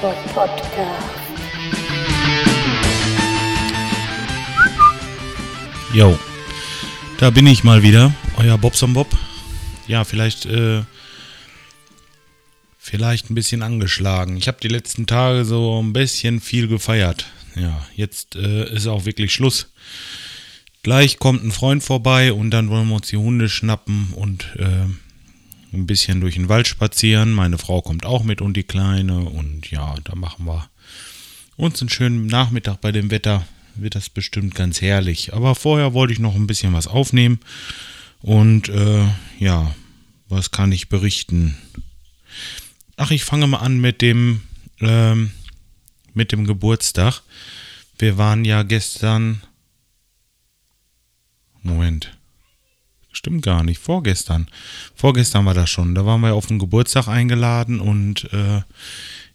Bob Podcast. Jo, da bin ich mal wieder, euer Bobson Bob. Ja, vielleicht, äh, vielleicht ein bisschen angeschlagen. Ich habe die letzten Tage so ein bisschen viel gefeiert. Ja, jetzt äh, ist auch wirklich Schluss. Gleich kommt ein Freund vorbei und dann wollen wir uns die Hunde schnappen und äh, ein bisschen durch den Wald spazieren. Meine Frau kommt auch mit und die Kleine. Und ja, da machen wir uns einen schönen Nachmittag bei dem Wetter. Wird das bestimmt ganz herrlich. Aber vorher wollte ich noch ein bisschen was aufnehmen. Und äh, ja, was kann ich berichten? Ach, ich fange mal an mit dem, ähm, mit dem Geburtstag. Wir waren ja gestern. Moment. Stimmt gar nicht, vorgestern. Vorgestern war das schon. Da waren wir auf den Geburtstag eingeladen und äh,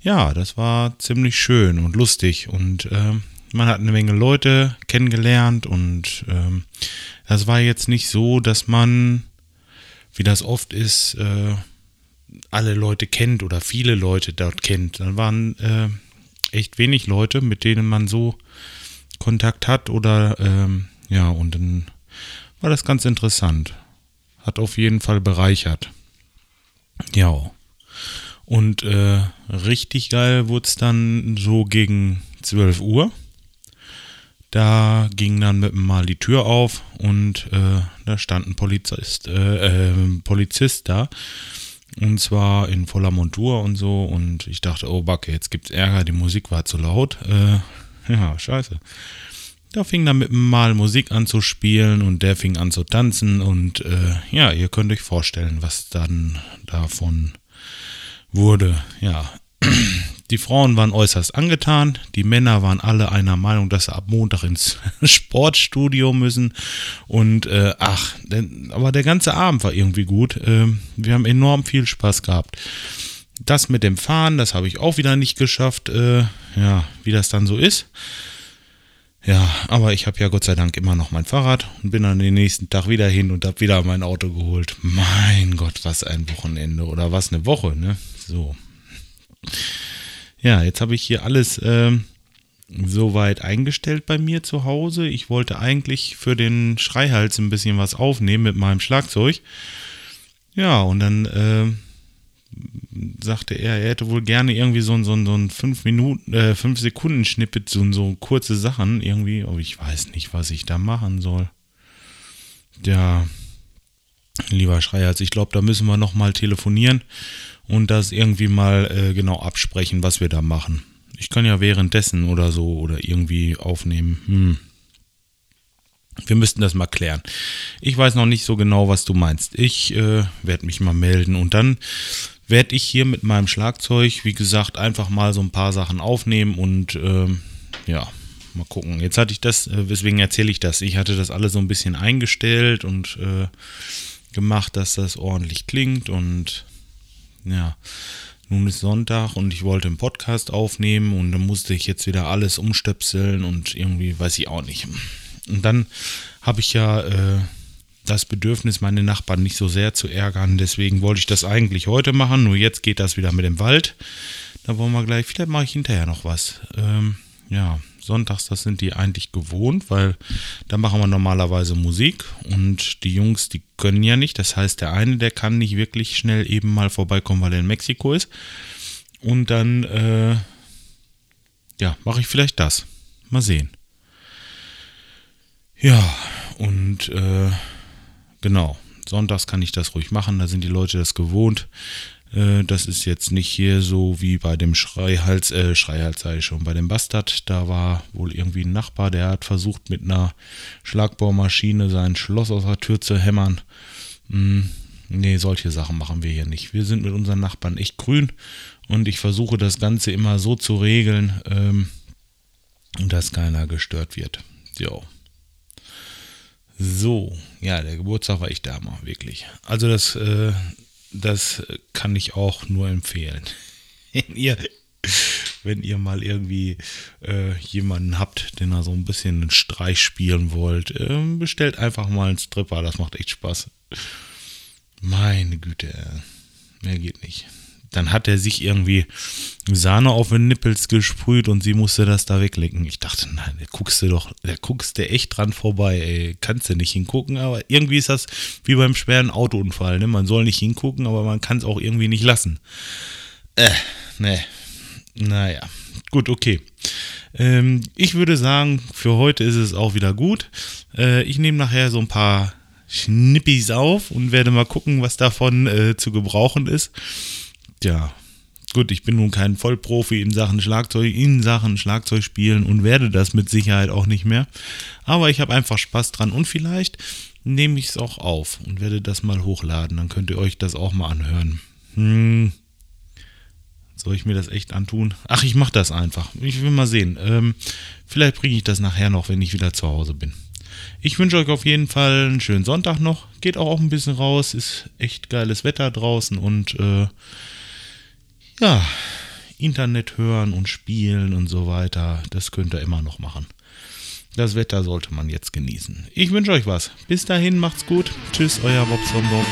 ja, das war ziemlich schön und lustig und äh, man hat eine Menge Leute kennengelernt und äh, das war jetzt nicht so, dass man, wie das oft ist, äh, alle Leute kennt oder viele Leute dort kennt. Dann waren äh, echt wenig Leute, mit denen man so Kontakt hat oder ähm, ja, und dann war das ganz interessant. Hat auf jeden Fall bereichert. Ja. Und äh, richtig geil wurde es dann so gegen 12 Uhr. Da ging dann mit mal die Tür auf und äh, da stand ein Polizist, äh, äh, Polizist da. Und zwar in voller Montur und so. Und ich dachte, oh Backe, jetzt gibt's Ärger, die Musik war zu laut. Äh, ja, scheiße. Da fing dann mit mal Musik an zu spielen und der fing an zu tanzen und äh, ja, ihr könnt euch vorstellen, was dann davon wurde. Ja, die Frauen waren äußerst angetan, die Männer waren alle einer Meinung, dass sie ab Montag ins Sportstudio müssen und äh, ach, aber der ganze Abend war irgendwie gut. Äh, wir haben enorm viel Spaß gehabt. Das mit dem Fahren, das habe ich auch wieder nicht geschafft. Äh, ja, wie das dann so ist. Ja, aber ich habe ja Gott sei Dank immer noch mein Fahrrad und bin dann den nächsten Tag wieder hin und habe wieder mein Auto geholt. Mein Gott, was ein Wochenende oder was eine Woche, ne? So. Ja, jetzt habe ich hier alles ähm, soweit eingestellt bei mir zu Hause. Ich wollte eigentlich für den Schreihals ein bisschen was aufnehmen mit meinem Schlagzeug. Ja, und dann äh, sagte er, er hätte wohl gerne irgendwie so, so, so ein 5 Minuten, äh, 5 Sekunden Schnippet, so, so kurze Sachen irgendwie, aber ich weiß nicht, was ich da machen soll. Ja, lieber Schreihals, ich glaube, da müssen wir nochmal telefonieren und das irgendwie mal äh, genau absprechen, was wir da machen. Ich kann ja währenddessen oder so oder irgendwie aufnehmen. Hm. Wir müssten das mal klären. Ich weiß noch nicht so genau, was du meinst. Ich äh, werde mich mal melden und dann werde ich hier mit meinem Schlagzeug, wie gesagt, einfach mal so ein paar Sachen aufnehmen und äh, ja, mal gucken. Jetzt hatte ich das, äh, weswegen erzähle ich das? Ich hatte das alles so ein bisschen eingestellt und äh, gemacht, dass das ordentlich klingt und ja, nun ist Sonntag und ich wollte einen Podcast aufnehmen und dann musste ich jetzt wieder alles umstöpseln und irgendwie weiß ich auch nicht. Und dann habe ich ja äh, das Bedürfnis, meine Nachbarn nicht so sehr zu ärgern. Deswegen wollte ich das eigentlich heute machen, nur jetzt geht das wieder mit dem Wald. Da wollen wir gleich, vielleicht mache ich hinterher noch was. Ähm, ja, sonntags, das sind die eigentlich gewohnt, weil da machen wir normalerweise Musik und die Jungs, die können ja nicht. Das heißt, der eine, der kann nicht wirklich schnell eben mal vorbeikommen, weil er in Mexiko ist. Und dann, äh, ja, mache ich vielleicht das. Mal sehen. Ja, und äh, genau, sonntags kann ich das ruhig machen, da sind die Leute das gewohnt. Äh, das ist jetzt nicht hier so wie bei dem Schreihals, äh, Schreihals sei schon, bei dem Bastard. Da war wohl irgendwie ein Nachbar, der hat versucht mit einer Schlagbohrmaschine sein Schloss aus der Tür zu hämmern. Hm, nee, solche Sachen machen wir hier nicht. Wir sind mit unseren Nachbarn echt grün und ich versuche das Ganze immer so zu regeln, ähm, dass keiner gestört wird. Jo. So, ja, der Geburtstag war ich da mal, wirklich. Also das, äh, das kann ich auch nur empfehlen. Wenn ihr, wenn ihr mal irgendwie äh, jemanden habt, den ihr so ein bisschen einen Streich spielen wollt, äh, bestellt einfach mal einen Stripper, das macht echt Spaß. Meine Güte, mehr geht nicht. Dann hat er sich irgendwie Sahne auf den Nippels gesprüht und sie musste das da weglecken. Ich dachte, nein, da guckst du doch, da guckst du echt dran vorbei, ey. Kannst du nicht hingucken, aber irgendwie ist das wie beim schweren Autounfall, ne? Man soll nicht hingucken, aber man kann es auch irgendwie nicht lassen. Äh, ne. Naja, gut, okay. Ähm, ich würde sagen, für heute ist es auch wieder gut. Äh, ich nehme nachher so ein paar Schnippis auf und werde mal gucken, was davon äh, zu gebrauchen ist. Ja, gut, ich bin nun kein Vollprofi in Sachen Schlagzeug, in Sachen Schlagzeug spielen und werde das mit Sicherheit auch nicht mehr. Aber ich habe einfach Spaß dran und vielleicht nehme ich es auch auf und werde das mal hochladen. Dann könnt ihr euch das auch mal anhören. Hm. Soll ich mir das echt antun? Ach, ich mache das einfach. Ich will mal sehen. Ähm, vielleicht bringe ich das nachher noch, wenn ich wieder zu Hause bin. Ich wünsche euch auf jeden Fall einen schönen Sonntag noch. Geht auch, ein bisschen raus. Ist echt geiles Wetter draußen und äh, ja, Internet hören und spielen und so weiter. Das könnt ihr immer noch machen. Das Wetter sollte man jetzt genießen. Ich wünsche euch was. Bis dahin, macht's gut. Tschüss, euer Bob Sonbock.